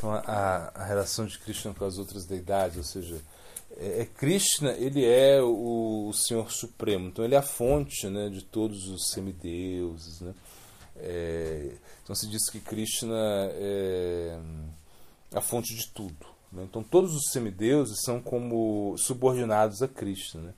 Então, a, a relação de Krishna com as outras deidades, ou seja, é, é Krishna, ele é o, o, Senhor Supremo, então ele é a fonte né, de todos os semideuses. Né? É, então se diz que Krishna é a fonte de tudo. Né? Então todos os semideuses são como subordinados a Krishna. Né?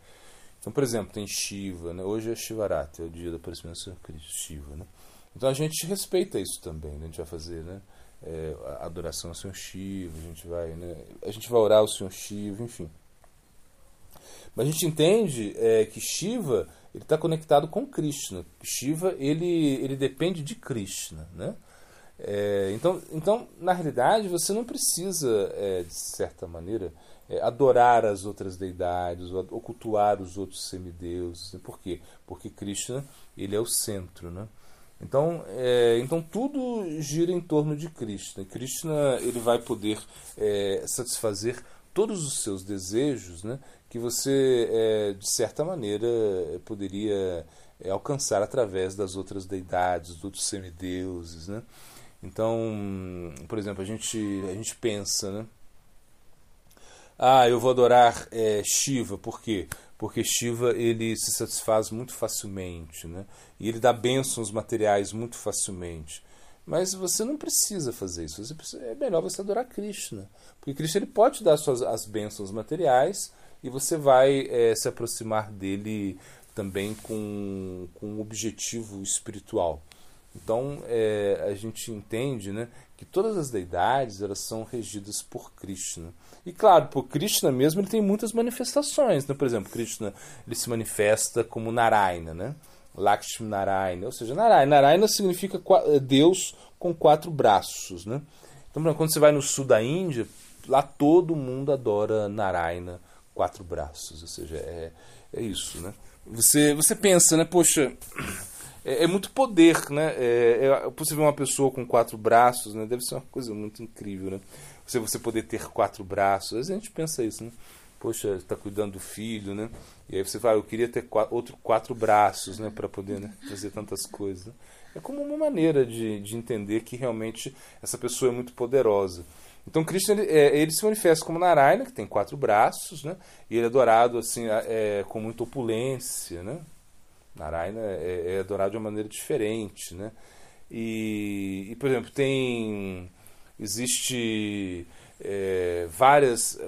Então, por exemplo, tem Shiva, né? hoje é Shivarati, é o dia do aparecimento do Senhor Shiva. Né? Então a gente respeita isso também, né? a gente vai fazer né? É, a adoração ao Senhor Shiva, a gente vai, né? a gente vai orar ao Senhor Shiva, enfim. Mas a gente entende é, que Shiva ele está conectado com Krishna. Shiva ele, ele depende de Krishna, né? É, então, então, na realidade, você não precisa, é, de certa maneira, é, adorar as outras deidades, ou, ou cultuar os outros semideuses. Por quê? Porque Krishna ele é o centro, né? Então, é, então tudo gira em torno de Krishna. Krishna ele vai poder é, satisfazer todos os seus desejos, né, que você, é, de certa maneira, poderia é, alcançar através das outras deidades, dos outros semideuses. Né? Então, por exemplo, a gente, a gente pensa, né? Ah, eu vou adorar é, Shiva, por quê? Porque Shiva ele se satisfaz muito facilmente, né? E ele dá bênçãos materiais muito facilmente. Mas você não precisa fazer isso. Precisa, é melhor você adorar Krishna. Porque Krishna ele pode te dar suas, as bênçãos materiais e você vai é, se aproximar dele também com, com um objetivo espiritual. Então é, a gente entende né, que todas as deidades elas são regidas por Krishna. E claro, por Krishna mesmo ele tem muitas manifestações. Né? Por exemplo, Krishna ele se manifesta como Narayana, né? Lakshmi Narayana, ou seja, Narayana, Narayana significa é, Deus com quatro braços, né? Então, quando você vai no sul da Índia, lá todo mundo adora Narayana, quatro braços, ou seja, é, é isso, né? Você, você pensa, né? Poxa, é, é muito poder, né? É, é, você ver uma pessoa com quatro braços, né? Deve ser uma coisa muito incrível, né? Você, você poder ter quatro braços, às vezes a gente pensa isso, né? Poxa, está cuidando do filho, né? E aí você fala, eu queria ter quatro, outro quatro braços, né? Para poder né? fazer tantas coisas. É como uma maneira de, de entender que realmente essa pessoa é muito poderosa. Então Krishna ele, é, ele, se manifesta como Narayana, que tem quatro braços, né? E ele é adorado assim é, com muita opulência, né? Narayana é, é adorado de uma maneira diferente, né? E, e por exemplo, tem existe é, várias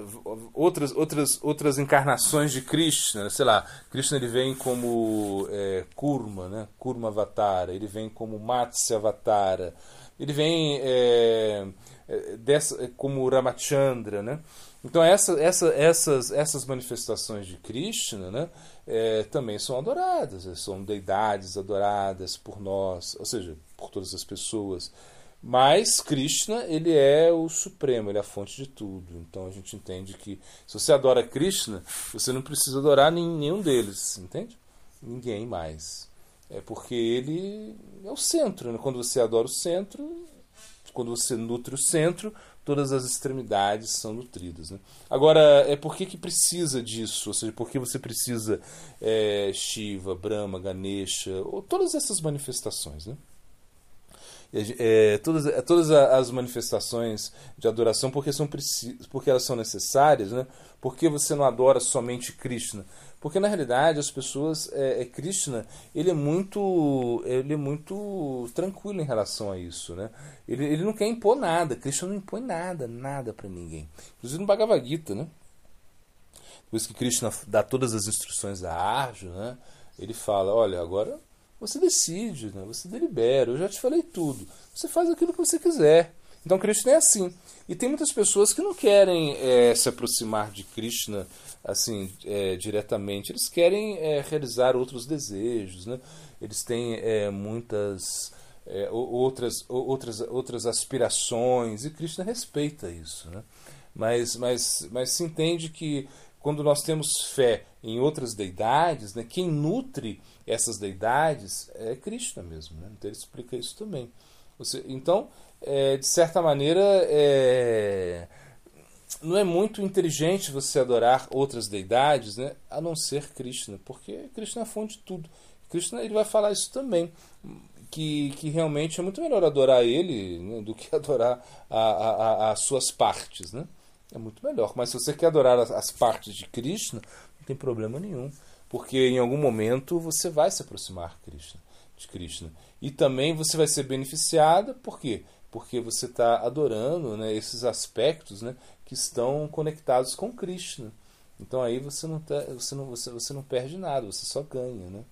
outras outras outras encarnações de Krishna, sei lá, Krishna ele vem como é, Kurma, né? Kurma Avatara, ele vem como Matsya Avatara, ele vem é, é, dessa, como Ramachandra, né? Então essa, essa, essas, essas manifestações de Krishna, né, é, também são adoradas, são deidades adoradas por nós, ou seja, por todas as pessoas. Mas Krishna, ele é o supremo, ele é a fonte de tudo. Então a gente entende que se você adora Krishna, você não precisa adorar nenhum deles, entende? Ninguém mais. É porque ele é o centro. Né? Quando você adora o centro, quando você nutre o centro, todas as extremidades são nutridas. Né? Agora, é por que, que precisa disso? Ou seja, por que você precisa é, Shiva, Brahma, Ganesha, ou todas essas manifestações? Né? É, todas, é, todas as manifestações de adoração, porque, são, porque elas são necessárias, né? porque você não adora somente Krishna? Porque na realidade as pessoas é, é, Krishna, ele é muito ele é muito tranquilo em relação a isso, né? Ele, ele não quer impor nada, Krishna não impõe nada, nada para ninguém. Inclusive no Bhagavad Gita, né? Depois que Krishna dá todas as instruções a Arjuna, né? Ele fala, olha, agora você decide, né? você delibera, eu já te falei tudo. Você faz aquilo que você quiser. Então Krishna é assim. E tem muitas pessoas que não querem é, se aproximar de Krishna assim é, diretamente. Eles querem é, realizar outros desejos, né? Eles têm é, muitas é, outras outras outras aspirações e Krishna respeita isso, né? Mas mas mas se entende que quando nós temos fé em outras deidades, né, quem nutre essas deidades é Krishna mesmo. Né? Então ele explica isso também. Então, é, de certa maneira, é, não é muito inteligente você adorar outras deidades, né, a não ser Krishna, porque Krishna é a fonte de tudo. Krishna ele vai falar isso também, que, que realmente é muito melhor adorar ele né, do que adorar as suas partes. Né? É muito melhor. Mas se você quer adorar as, as partes de Krishna, não tem problema nenhum. Porque em algum momento você vai se aproximar Krishna, de Krishna. E também você vai ser beneficiada, por quê? Porque você está adorando né, esses aspectos né, que estão conectados com Krishna. Então aí você não, tá, você não, você, você não perde nada, você só ganha. Né?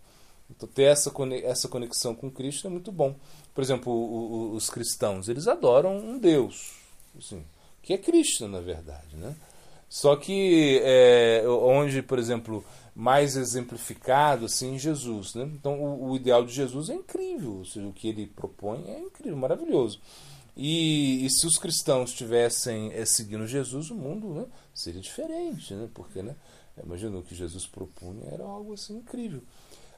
Então ter essa, essa conexão com Cristo é muito bom. Por exemplo, o, o, os cristãos, eles adoram um Deus, assim, que é Cristo, na verdade. Né? Só que é, onde, por exemplo, mais exemplificado assim, em Jesus. Né? Então o, o, ideal de Jesus é incrível, seja, o que ele propõe é incrível, maravilhoso. E, e se os cristãos estivessem é, seguindo Jesus, o mundo né, seria diferente, né? porque né, imagina o que Jesus propunha era algo assim incrível.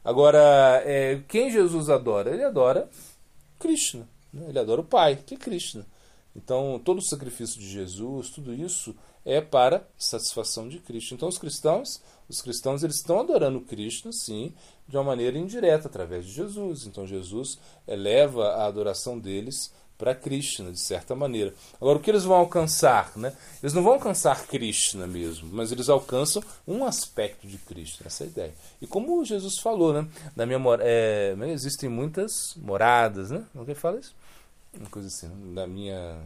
Agora, é, quem Jesus adora? Ele adora Krishna. Né? Ele adora o Pai, que é Krishna. Então, todo o sacrifício de Jesus, tudo isso é para satisfação de Cristo. Então, os cristãos, os cristãos eles estão adorando Cristo, sim, de uma maneira indireta através de Jesus. Então, Jesus eleva a adoração deles para Krishna, de certa maneira. Agora, o que eles vão alcançar? Né? Eles não vão alcançar Krishna mesmo, mas eles alcançam um aspecto de Krishna, essa é a ideia. E como Jesus falou, né? Na minha é, né, existem muitas moradas, né? Não quer falar isso? Uma coisa assim, né? na minha.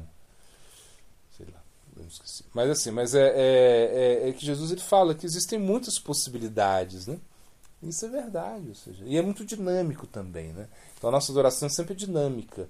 Sei lá, eu esqueci. Mas assim, mas é, é, é, é que Jesus ele fala que existem muitas possibilidades, né? Isso é verdade, ou seja, e é muito dinâmico também, né? Então a nossa adoração é sempre dinâmica.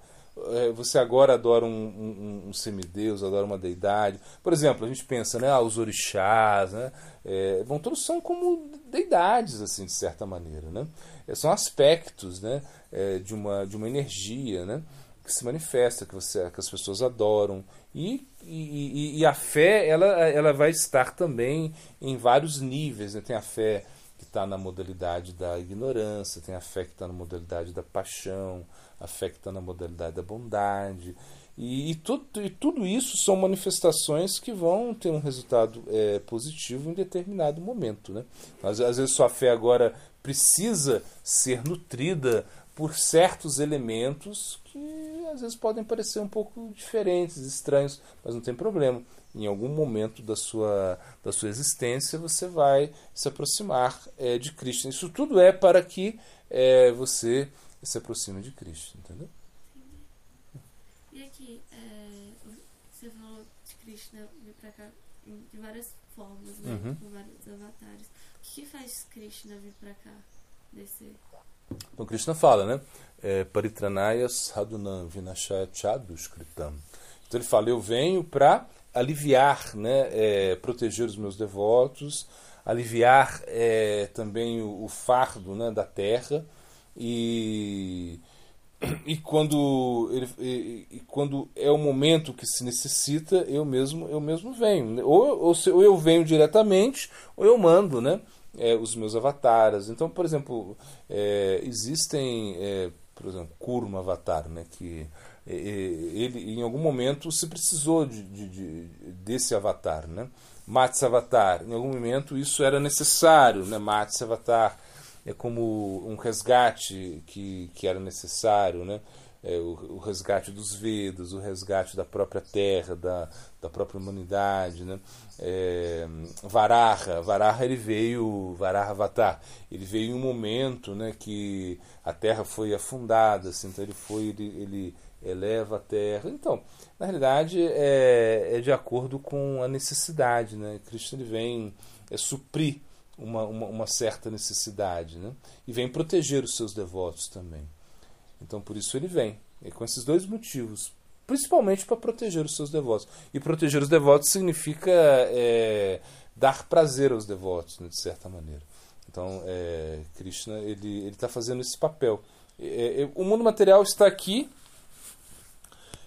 É, você agora adora um, um, um, semideus, adora uma deidade. Por exemplo, a gente pensa, né, ah, os orixás, né, é, bom, todos são como deidades, assim, de certa maneira, né? É, são aspectos, né, é, de uma de uma energia, né, que se manifesta, que você, que as pessoas adoram e, e, e a fé, ela, ela vai estar também em vários níveis, né? Tem a fé está na modalidade da ignorância, tem a fé que está na modalidade da paixão, a fé que está na modalidade da bondade. E, e, tudo, e tudo isso são manifestações que vão ter um resultado é, positivo em determinado momento. Né? Às, às vezes sua fé agora precisa ser nutrida por certos elementos que às vezes podem parecer um pouco diferentes, estranhos, mas não tem problema. Em algum momento da sua, da sua existência você vai se aproximar é, de Cristo. Isso tudo é para que é, você se aproxima de Cristo, entendeu? E aqui, é, você falou de Krishna vir pra cá de várias formas, né? Uhum. Com vários avatares. O que faz Krishna vir pra cá, descer? Então Krishna fala, né? É, Paritranaya sadhunam vinashaya chadushkritam. Então ele fala, eu venho para aliviar, né, é, proteger os meus devotos, aliviar é, também o, o fardo né, da terra, e, e quando ele, e, e, quando é o momento que se necessita eu mesmo eu mesmo venho. Ou, ou, se, ou eu venho diretamente ou eu mando né é, os meus avatares então por exemplo existem por exemplo Kurma Avatar né que ele em algum momento se precisou de, de, de desse avatar né Matsya Avatar em algum momento isso era necessário né Matsya Avatar é como um resgate que, que era necessário, né? É, o, o, resgate dos Vedas, o resgate da própria terra, da, da própria humanidade. Né? É, Varaha, Varaha ele veio, Varaha Avatar, ele veio em um momento né, que a terra foi afundada, assim, então ele foi, ele, ele eleva a terra. Então, na realidade, é, é de acordo com a necessidade. Né? Cristo ele vem é, suprir uma, uma, uma, certa necessidade, né? e vem proteger os seus devotos também. Então, por isso ele vem, e com esses dois motivos, principalmente para proteger os seus devotos. E proteger os devotos significa é, dar prazer aos devotos, né, de certa maneira. Então, é, Krishna ele está fazendo esse papel. É, é, o mundo material está aqui,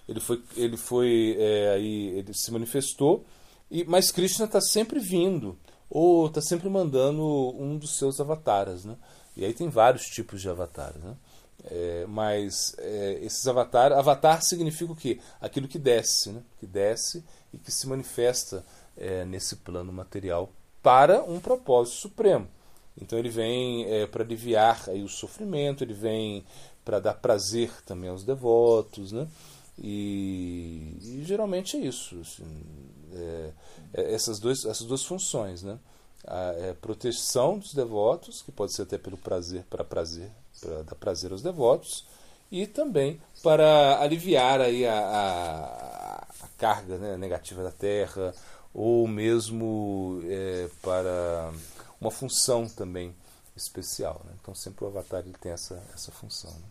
ele foi, ele foi é, aí, ele se manifestou, e, mas Krishna está sempre vindo ou está sempre mandando um dos seus avatares, né? E aí tem vários tipos de avatares, né? É, mas é, esses avatares, avatar significa o quê? Aquilo que desce, né? Que desce e que se manifesta é, nesse plano material para um propósito supremo. Então ele vem é, para aliviar aí o sofrimento, ele vem para dar prazer também aos devotos, né? E, e geralmente é isso, assim, é, é essas, dois, essas duas funções, né? A é, proteção dos devotos, que pode ser até pelo prazer, para prazer, para dar prazer aos devotos, e também para aliviar aí a, a, a carga né, negativa da Terra, ou mesmo é, para uma função também especial. Né? Então sempre o Avatar ele tem essa, essa função. Né?